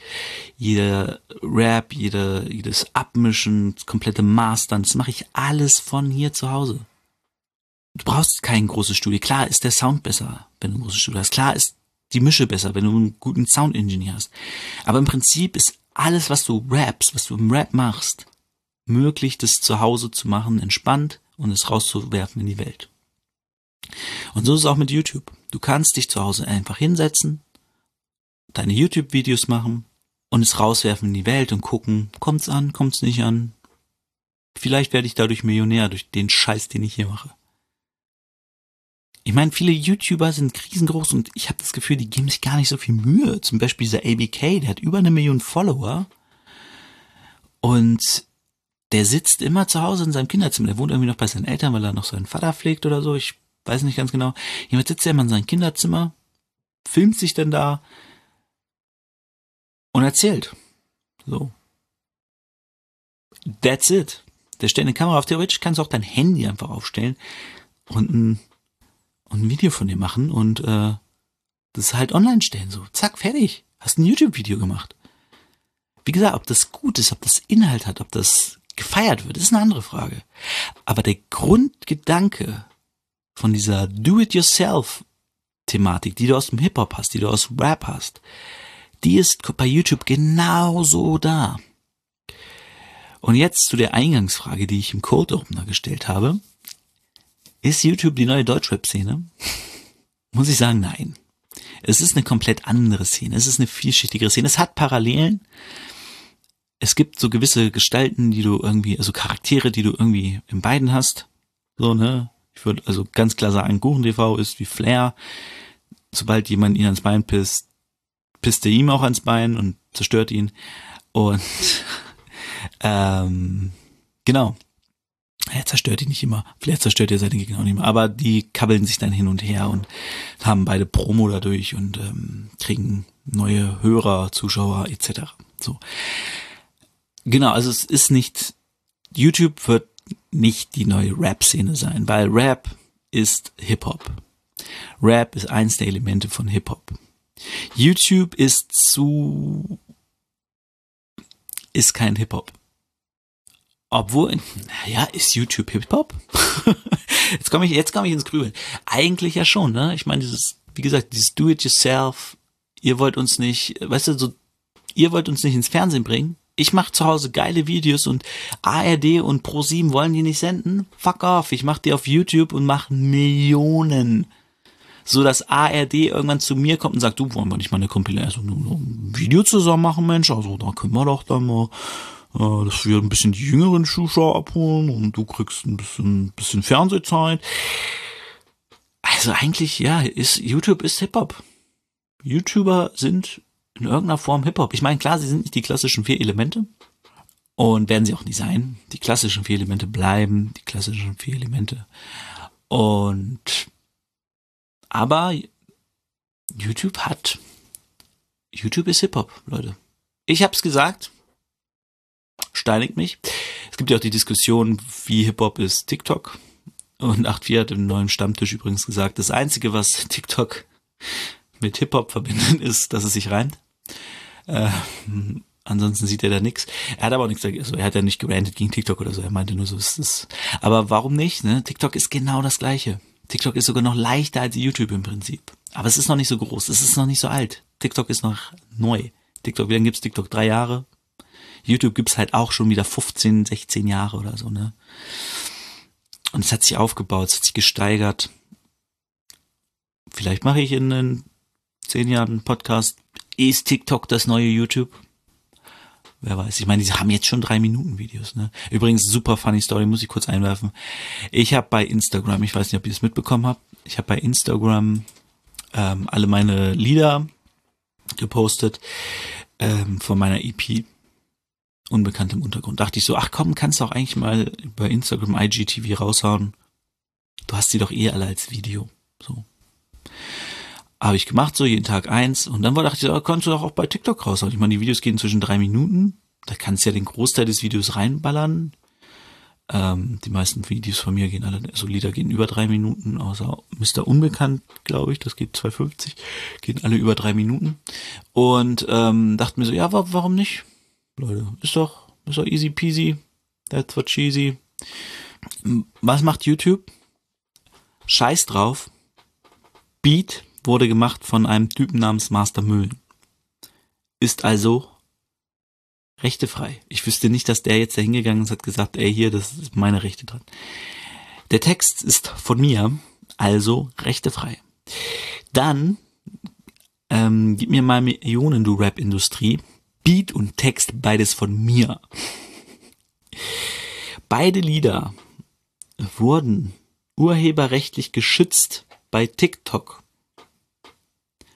jeder Rap, jeder, jedes Abmischen, das komplette Mastern, das mache ich alles von hier zu Hause. Du brauchst kein großes Studio. Klar ist der Sound besser, wenn du ein großes Studio hast. Klar ist die Mische besser, wenn du einen guten Sound-Engineer hast. Aber im Prinzip ist alles, was du rappst, was du im Rap machst, möglich, das zu Hause zu machen, entspannt und es rauszuwerfen in die Welt. Und so ist es auch mit YouTube. Du kannst dich zu Hause einfach hinsetzen, deine YouTube-Videos machen und es rauswerfen in die Welt und gucken, kommt's an, kommt's nicht an. Vielleicht werde ich dadurch Millionär durch den Scheiß, den ich hier mache. Ich meine, viele YouTuber sind riesengroß und ich habe das Gefühl, die geben sich gar nicht so viel Mühe. Zum Beispiel dieser ABK, der hat über eine Million Follower und der sitzt immer zu Hause in seinem Kinderzimmer. Der wohnt irgendwie noch bei seinen Eltern, weil er noch seinen Vater pflegt oder so. Ich weiß nicht ganz genau. Jemand sitzt er immer in seinem Kinderzimmer, filmt sich dann da und erzählt. So. That's it. Der stellt eine Kamera auf. Theoretisch kannst du auch dein Handy einfach aufstellen und ein, und ein Video von dir machen und äh, das halt online stellen. So, zack, fertig. Hast ein YouTube-Video gemacht. Wie gesagt, ob das gut ist, ob das Inhalt hat, ob das gefeiert wird, ist eine andere Frage. Aber der Grundgedanke von dieser Do-it-yourself-Thematik, die du aus dem Hip-Hop hast, die du aus Rap hast, die ist bei YouTube genauso da. Und jetzt zu der Eingangsfrage, die ich im Code Opener gestellt habe. Ist YouTube die neue Deutschrap-Szene? Muss ich sagen, nein. Es ist eine komplett andere Szene. Es ist eine vielschichtigere Szene. Es hat Parallelen. Es gibt so gewisse Gestalten, die du irgendwie, also Charaktere, die du irgendwie in beiden hast. So, ne? Ich würde also ganz klar sagen, Kuchen TV ist wie Flair. Sobald jemand ihn ans Bein pisst, pisst er ihm auch ans Bein und zerstört ihn. Und ähm, genau. Er zerstört ihn nicht immer. Vielleicht zerstört er seine Gegner auch nicht mehr. Aber die kabbeln sich dann hin und her und haben beide Promo dadurch und ähm, kriegen neue Hörer, Zuschauer etc. So. Genau, also es ist nicht, YouTube wird nicht die neue Rap-Szene sein, weil Rap ist Hip-Hop. Rap ist eins der Elemente von Hip-Hop. YouTube ist zu, ist kein Hip-Hop. Obwohl, naja, ist YouTube Hip-Hop? jetzt komme ich, jetzt komme ich ins Grübeln. Eigentlich ja schon, ne? Ich meine, dieses, wie gesagt, dieses Do-it-yourself, ihr wollt uns nicht, weißt du, so, ihr wollt uns nicht ins Fernsehen bringen. Ich mache zu Hause geile Videos und ARD und Pro7 wollen die nicht senden. Fuck off, ich mach die auf YouTube und mach Millionen. So dass ARD irgendwann zu mir kommt und sagt, du wollen wir nicht mal eine Kompilation, also ein Video zusammen machen, Mensch, also da können wir doch dann mal äh, dass wir ein bisschen die jüngeren Zuschauer abholen und du kriegst ein bisschen, bisschen Fernsehzeit. Also eigentlich, ja, ist, YouTube ist Hip-Hop. YouTuber sind in irgendeiner Form Hip-Hop. Ich meine, klar, sie sind nicht die klassischen vier Elemente. Und werden sie auch nie sein. Die klassischen vier Elemente bleiben, die klassischen vier Elemente. Und, aber YouTube hat, YouTube ist Hip-Hop, Leute. Ich hab's gesagt, steinigt mich. Es gibt ja auch die Diskussion, wie Hip-Hop ist TikTok. Und 8.4 hat im neuen Stammtisch übrigens gesagt, das Einzige, was TikTok mit Hip-Hop verbindet, ist, dass es sich reimt. Äh, ansonsten sieht er da nichts. Er hat aber auch nichts, also er hat ja nicht gerantet gegen TikTok oder so, er meinte nur so, ist es. Aber warum nicht? Ne? TikTok ist genau das gleiche. TikTok ist sogar noch leichter als YouTube im Prinzip. Aber es ist noch nicht so groß, es ist noch nicht so alt. TikTok ist noch neu. TikTok, wie lange gibt's TikTok? Drei Jahre? YouTube gibt's halt auch schon wieder 15, 16 Jahre oder so, ne? Und es hat sich aufgebaut, es hat sich gesteigert. Vielleicht mache ich in den zehn Jahren Podcast. Ist TikTok das neue YouTube? Wer weiß. Ich meine, die haben jetzt schon drei Minuten Videos. Ne? Übrigens, super funny Story, muss ich kurz einwerfen. Ich habe bei Instagram, ich weiß nicht, ob ihr es mitbekommen habt, ich habe bei Instagram ähm, alle meine Lieder gepostet ähm, von meiner EP unbekannt im Untergrund. Dachte ich so, ach komm, kannst du auch eigentlich mal bei Instagram IGTV raushauen. Du hast sie doch eh alle als Video. So. Habe ich gemacht, so jeden Tag eins. Und dann war, dachte ich, so, kannst du doch auch bei TikTok raushauen. Ich meine, die Videos gehen zwischen drei Minuten. Da kannst du ja den Großteil des Videos reinballern. Ähm, die meisten Videos von mir gehen alle, also Lieder gehen über drei Minuten, außer Mr. Unbekannt, glaube ich, das geht 2,50, gehen alle über drei Minuten. Und ähm, dachte mir so, ja, warum nicht? Leute. Ist doch, ist doch easy peasy. That's what cheesy. Was macht YouTube? Scheiß drauf. Beat wurde gemacht von einem Typen namens Master Mühlen. Ist also rechtefrei. Ich wüsste nicht, dass der jetzt da hingegangen ist und hat gesagt, ey, hier, das ist meine Rechte dran. Der Text ist von mir, also rechtefrei. Dann ähm, gib mir mal Millionen, du Rap-Industrie. Beat und Text beides von mir. Beide Lieder wurden urheberrechtlich geschützt bei TikTok.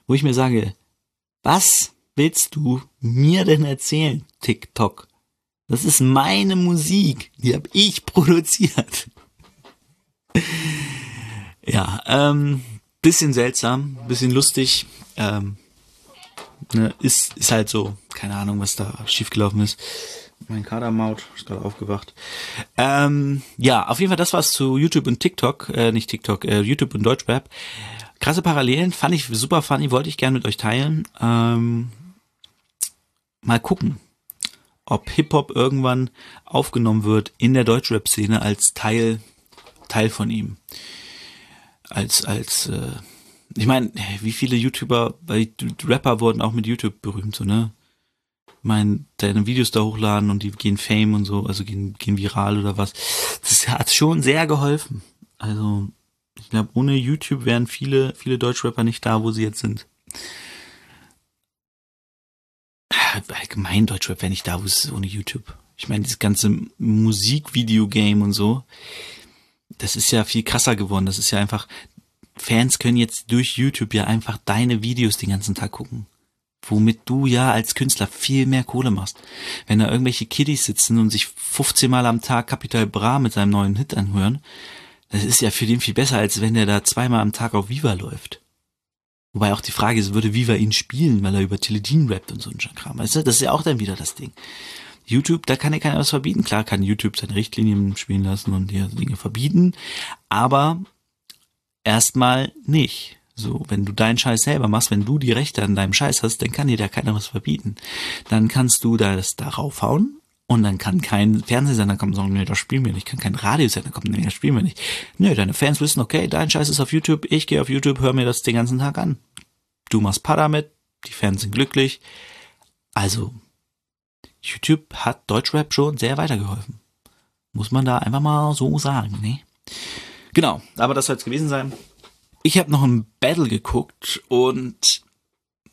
Wo ich mir sage, was willst du mir denn erzählen, TikTok? Das ist meine Musik, die habe ich produziert. ja, ähm, bisschen seltsam, bisschen lustig. Ähm, ne, ist, ist halt so, keine Ahnung, was da schiefgelaufen ist. Mein Kadermaut ist gerade aufgewacht. Ähm, ja, auf jeden Fall, das war's zu YouTube und TikTok, äh, nicht TikTok, äh, YouTube und Deutschrap. Krasse Parallelen, fand ich super funny, wollte ich gerne mit euch teilen. Ähm, mal gucken, ob Hip-Hop irgendwann aufgenommen wird in der Deutschrap-Szene als Teil, Teil von ihm. Als, als, äh, ich meine, wie viele YouTuber, bei Rapper wurden auch mit YouTube berühmt, so, ne? mein, deine Videos da hochladen und die gehen Fame und so, also gehen, gehen viral oder was. Das hat schon sehr geholfen. Also, ich glaube, ohne YouTube wären viele, viele Deutschrapper nicht da, wo sie jetzt sind. Allgemein Deutschrap wäre nicht da, wo es ist ohne YouTube. Ich meine, das ganze Musikvideogame und so, das ist ja viel krasser geworden. Das ist ja einfach, Fans können jetzt durch YouTube ja einfach deine Videos den ganzen Tag gucken womit du ja als Künstler viel mehr Kohle machst. Wenn da irgendwelche Kiddies sitzen und sich 15 Mal am Tag Capital Bra mit seinem neuen Hit anhören, das ist ja für den viel besser, als wenn der da zweimal am Tag auf Viva läuft. Wobei auch die Frage ist, würde Viva ihn spielen, weil er über Teledin rappt und so ein Kram. Weißt du, das ist ja auch dann wieder das Ding. YouTube, da kann ja keiner was verbieten. Klar kann YouTube seine Richtlinien spielen lassen und die Dinge verbieten, aber erstmal nicht. So, wenn du deinen Scheiß selber machst, wenn du die Rechte an deinem Scheiß hast, dann kann dir da keiner was verbieten. Dann kannst du das darauf hauen und dann kann kein Fernsehsender kommen und sagen, nee, das spielen wir nicht. Kann kein Radiosender kommen, nee, das spielen wir nicht. Nö, deine Fans wissen, okay, dein Scheiß ist auf YouTube, ich gehe auf YouTube, hör mir das den ganzen Tag an. Du machst Paar damit, die Fans sind glücklich. Also, YouTube hat Deutschrap schon sehr weitergeholfen. Muss man da einfach mal so sagen, ne? Genau, aber das soll es gewesen sein. Ich habe noch ein Battle geguckt und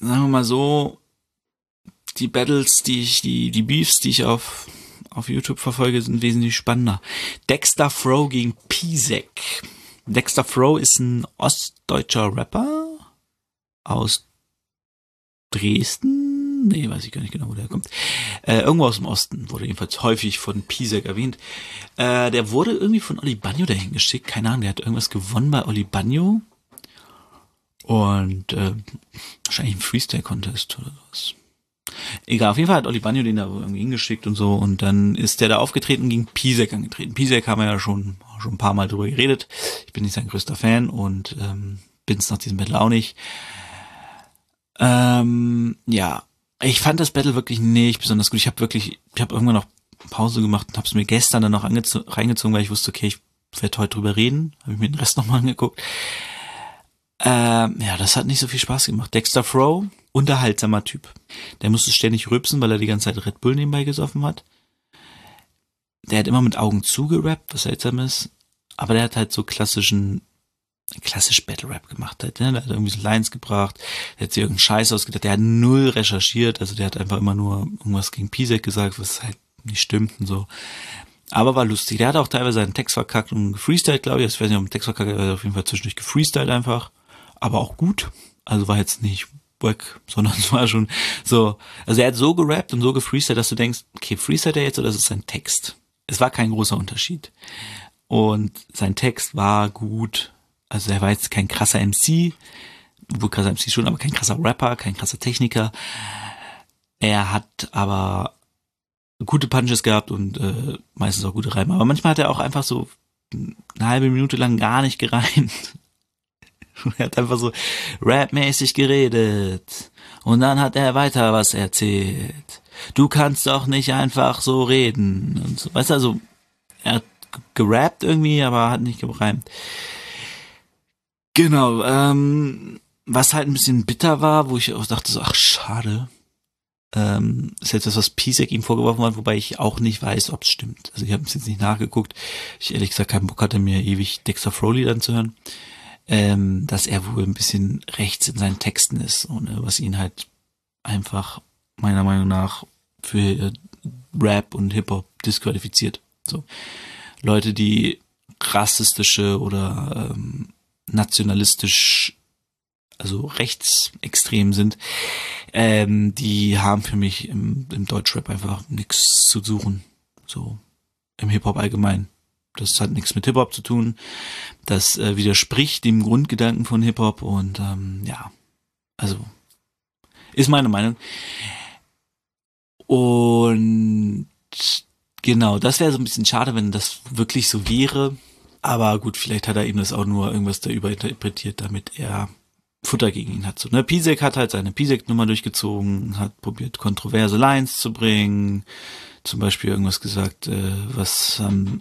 sagen wir mal so, die Battles, die ich, die, die Beefs, die ich auf, auf YouTube verfolge, sind wesentlich spannender. Dexter Fro gegen Pisek. Dexter Fro ist ein ostdeutscher Rapper aus Dresden. Nee, weiß ich gar nicht genau, wo der kommt. Äh, irgendwo aus dem Osten wurde jedenfalls häufig von Pisek erwähnt. Äh, der wurde irgendwie von Oli Bagno dahin geschickt. Keine Ahnung, der hat irgendwas gewonnen bei Oli Bagno. Und äh, wahrscheinlich ein Freestyle-Contest oder was. Egal, auf jeden Fall hat Oli Banjo den da irgendwie hingeschickt und so und dann ist der da aufgetreten gegen Pisek angetreten. Pisek haben wir ja schon, schon ein paar Mal drüber geredet. Ich bin nicht sein größter Fan und ähm, bin es nach diesem Battle auch nicht. Ähm, ja, ich fand das Battle wirklich nicht besonders gut. Ich habe wirklich, ich habe irgendwann noch Pause gemacht und habe es mir gestern dann noch reingezogen, weil ich wusste, okay, ich werde heute drüber reden. Habe ich mir den Rest nochmal angeguckt. Ähm, ja, das hat nicht so viel Spaß gemacht. Dexter Froh, unterhaltsamer Typ. Der musste ständig rübsen, weil er die ganze Zeit Red Bull nebenbei gesoffen hat. Der hat immer mit Augen zugerappt, was seltsam ist. Aber der hat halt so klassischen, klassisch Battle Rap gemacht. Halt, ne? Der hat irgendwie so Lines gebracht, der hat sich irgendeinen Scheiß ausgedacht, der hat null recherchiert, also der hat einfach immer nur irgendwas gegen Pisek gesagt, was halt nicht stimmt und so. Aber war lustig. Der hat auch teilweise seinen Text verkackt und gefreestylt, glaube ich. Ich weiß nicht, ob ein Text verkackt, er hat auf jeden Fall zwischendurch gefreestylt einfach aber auch gut. Also war jetzt nicht wack, sondern es war schon so, also er hat so gerappt und so gefreestylt, dass du denkst, okay, freestylt er jetzt oder ist es sein Text? Es war kein großer Unterschied. Und sein Text war gut. Also er war jetzt kein krasser MC, wohl krasser MC schon, aber kein krasser Rapper, kein krasser Techniker. Er hat aber gute Punches gehabt und äh, meistens auch gute Reime. Aber manchmal hat er auch einfach so eine halbe Minute lang gar nicht gereimt. er hat einfach so rapmäßig geredet. Und dann hat er weiter was erzählt. Du kannst doch nicht einfach so reden. Und so. Weißt du, also, er hat gerappt irgendwie, aber hat nicht gereimt. Genau, ähm, was halt ein bisschen bitter war, wo ich auch dachte so, ach, schade. Ähm, ist jetzt das, was Pisek ihm vorgeworfen hat, wobei ich auch nicht weiß, ob es stimmt. Also ich habe es jetzt nicht nachgeguckt. Ich ehrlich gesagt keinen Bock hatte, mir ewig Dexter Froley dann zu hören ähm, dass er wohl ein bisschen rechts in seinen Texten ist und äh, was ihn halt einfach meiner Meinung nach für äh, Rap und Hip-Hop disqualifiziert. So Leute, die rassistische oder ähm, nationalistisch, also rechtsextrem sind, ähm, die haben für mich im, im Deutschrap einfach nichts zu suchen. So im Hip-Hop allgemein. Das hat nichts mit Hip-Hop zu tun. Das äh, widerspricht dem Grundgedanken von Hip-Hop und ähm, ja, also ist meine Meinung. Und genau, das wäre so ein bisschen schade, wenn das wirklich so wäre. Aber gut, vielleicht hat er eben das auch nur irgendwas da überinterpretiert, damit er Futter gegen ihn hat. So, ne? Pisek hat halt seine Pisek-Nummer durchgezogen, hat probiert, kontroverse Lines zu bringen. Zum Beispiel irgendwas gesagt, äh, was ähm,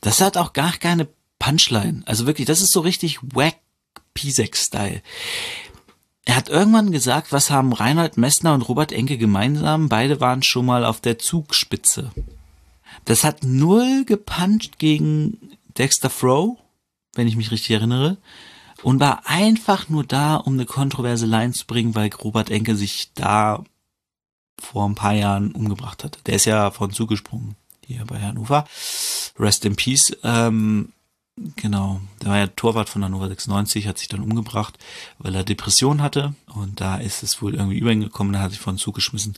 das hat auch gar keine Punchline. Also wirklich, das ist so richtig wack Pisek-Style. Er hat irgendwann gesagt, was haben Reinhard Messner und Robert Enke gemeinsam? Beide waren schon mal auf der Zugspitze. Das hat null gepuncht gegen Dexter Froh, wenn ich mich richtig erinnere und war einfach nur da, um eine kontroverse Line zu bringen, weil Robert Enke sich da vor ein paar Jahren umgebracht hat. Der ist ja von zugesprungen hier bei Hannover. Rest in Peace. Ähm, genau, der war ja Torwart von Hannover 96, hat sich dann umgebracht, weil er Depression hatte und da ist es wohl irgendwie über ihn gekommen, da hat sich von zugeschmissen.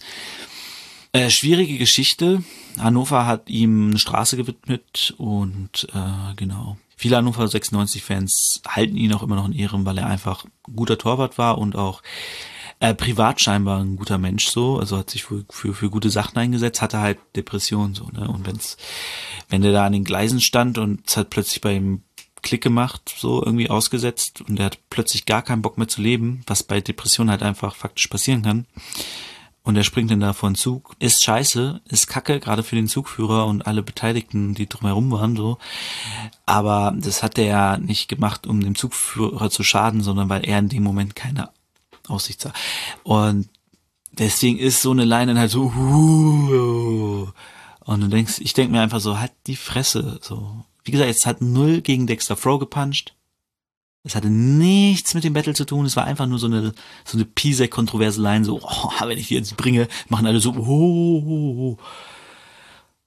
Äh, schwierige Geschichte. Hannover hat ihm eine Straße gewidmet und äh, genau, Viele Hannover 96-Fans halten ihn auch immer noch in Ehren, weil er einfach ein guter Torwart war und auch äh, privat scheinbar ein guter Mensch so, also hat sich für, für, für gute Sachen eingesetzt, hatte halt Depressionen so, ne? Und wenn's, wenn der da an den Gleisen stand und es hat plötzlich bei ihm Klick gemacht, so irgendwie ausgesetzt und er hat plötzlich gar keinen Bock mehr zu leben, was bei Depressionen halt einfach faktisch passieren kann, und er springt dann da vor den Zug. Ist scheiße, ist kacke, gerade für den Zugführer und alle Beteiligten, die drumherum waren, so. Aber das hat er ja nicht gemacht, um dem Zugführer zu schaden, sondern weil er in dem Moment keine Aussicht sah. Und deswegen ist so eine Line dann halt so, uh, und du denkst, ich denk mir einfach so, halt die Fresse, so. Wie gesagt, es hat null gegen Dexter Fro gepuncht. Es hatte nichts mit dem Battle zu tun. Es war einfach nur so eine, so eine Pisek-kontroverse Line, so, oh, wenn ich die jetzt bringe, machen alle so, oh.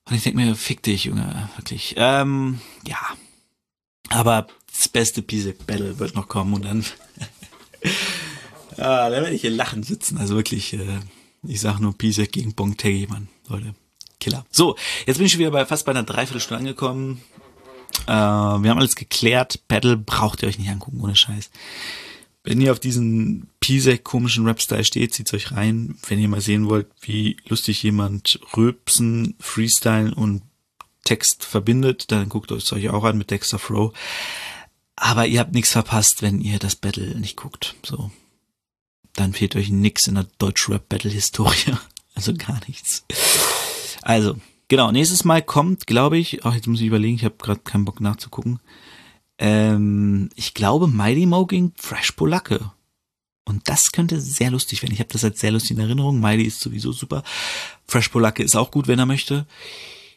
Und ich denke mir, fick dich, Junge, wirklich. Ähm, ja. Aber das beste Pisek-Battle wird noch kommen und dann, ah, dann werde ich hier lachen sitzen. Also wirklich, äh, ich sag nur Pisek gegen Bonteggi, Mann, Leute. Killer. So, jetzt bin ich schon wieder bei fast bei einer Dreiviertelstunde angekommen. Äh, wir haben alles geklärt. Battle braucht ihr euch nicht angucken, ohne Scheiß. Wenn ihr auf diesen Pisek komischen Rap-Style steht, zieht's euch rein. Wenn ihr mal sehen wollt, wie lustig jemand Röpsen, Freestyle und Text verbindet, dann guckt euch auch an mit Dexter Fro. Aber ihr habt nichts verpasst, wenn ihr das Battle nicht guckt. So. Fehlt euch nix in der Deutsch-Rap-Battle-Historie. Also gar nichts. Also, Genau, nächstes Mal kommt, glaube ich, ach, jetzt muss ich überlegen, ich habe gerade keinen Bock nachzugucken. Ähm, ich glaube, Mighty Mo gegen Fresh Polacke. Und das könnte sehr lustig werden. Ich habe das als sehr lustig in Erinnerung. Mighty ist sowieso super. Fresh Polacke ist auch gut, wenn er möchte.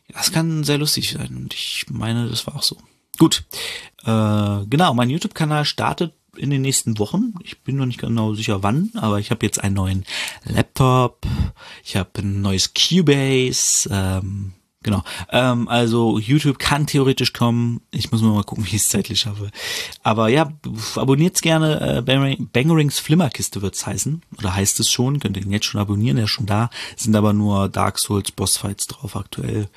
Das kann sehr lustig sein. Und ich meine, das war auch so. Gut. Äh, genau, mein YouTube-Kanal startet in den nächsten Wochen. Ich bin noch nicht genau sicher wann, aber ich habe jetzt einen neuen Laptop, ich habe ein neues Cubase, ähm, genau. Ähm, also YouTube kann theoretisch kommen. Ich muss mal gucken, wie ich es zeitlich schaffe. Aber ja, abonniert's gerne. Äh, Bangerings Flimmerkiste wird's heißen. Oder heißt es schon. Könnt ihr ihn jetzt schon abonnieren, er ist schon da. Sind aber nur Dark Souls Bossfights drauf aktuell.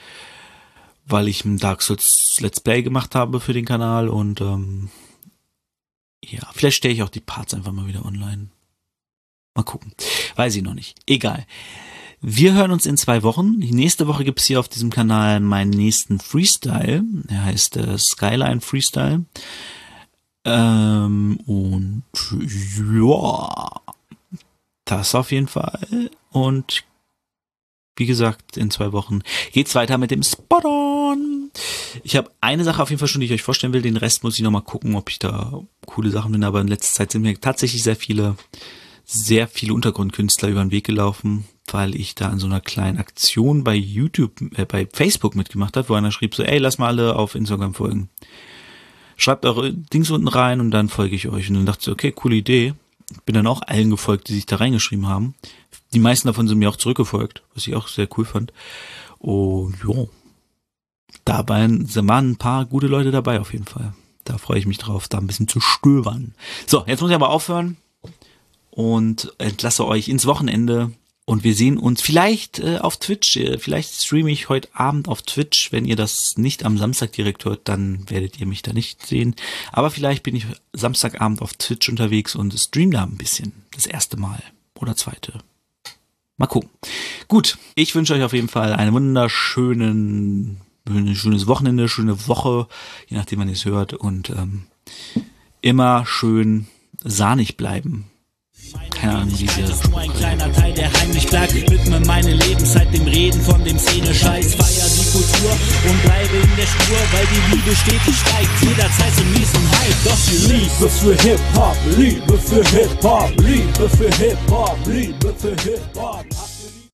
Weil ich ein Dark Souls Let's Play gemacht habe für den Kanal und ähm, ja, vielleicht stelle ich auch die Parts einfach mal wieder online. Mal gucken. Weiß ich noch nicht. Egal. Wir hören uns in zwei Wochen. Die nächste Woche gibt's hier auf diesem Kanal meinen nächsten Freestyle. Der heißt äh, Skyline Freestyle. Ähm, und ja, das auf jeden Fall. Und wie gesagt, in zwei Wochen geht's weiter mit dem Spot-On. Ich habe eine Sache auf jeden Fall schon, die ich euch vorstellen will. Den Rest muss ich nochmal gucken, ob ich da coole Sachen finde. Aber in letzter Zeit sind mir tatsächlich sehr viele, sehr viele Untergrundkünstler über den Weg gelaufen, weil ich da an so einer kleinen Aktion bei YouTube, äh, bei Facebook mitgemacht habe, wo einer schrieb so, ey, lass mal alle auf Instagram folgen. Schreibt eure Dings unten rein und dann folge ich euch. Und dann dachte ich, okay, coole Idee. Bin dann auch allen gefolgt, die sich da reingeschrieben haben. Die meisten davon sind mir auch zurückgefolgt, was ich auch sehr cool fand. Und ja, dabei waren ein paar gute Leute dabei auf jeden Fall. Da freue ich mich drauf, da ein bisschen zu stöbern. So, jetzt muss ich aber aufhören und entlasse euch ins Wochenende. Und wir sehen uns vielleicht äh, auf Twitch. Äh, vielleicht streame ich heute Abend auf Twitch. Wenn ihr das nicht am Samstag direkt hört, dann werdet ihr mich da nicht sehen. Aber vielleicht bin ich Samstagabend auf Twitch unterwegs und stream da ein bisschen. Das erste Mal oder zweite. Mal gucken. Gut, ich wünsche euch auf jeden Fall einen wunderschönen, ein schönes Wochenende, schöne Woche, je nachdem, wann ihr es hört. Und ähm, immer schön sahnig bleiben. Keine Ahnung, diese ist nur ein kleiner Teil, der heimlich bleibt. Widme meine Lebenszeit dem Reden von dem Szene-Scheiß. Feier die Kultur und bleibe in der Spur, weil die Liebe stetig steigt. Jederzeit zum nächsten Hype. Doch die Liebe für Hip-Hop, Liebe für Hip-Hop, Liebe für Hip-Hop, Liebe für Hip-Hop.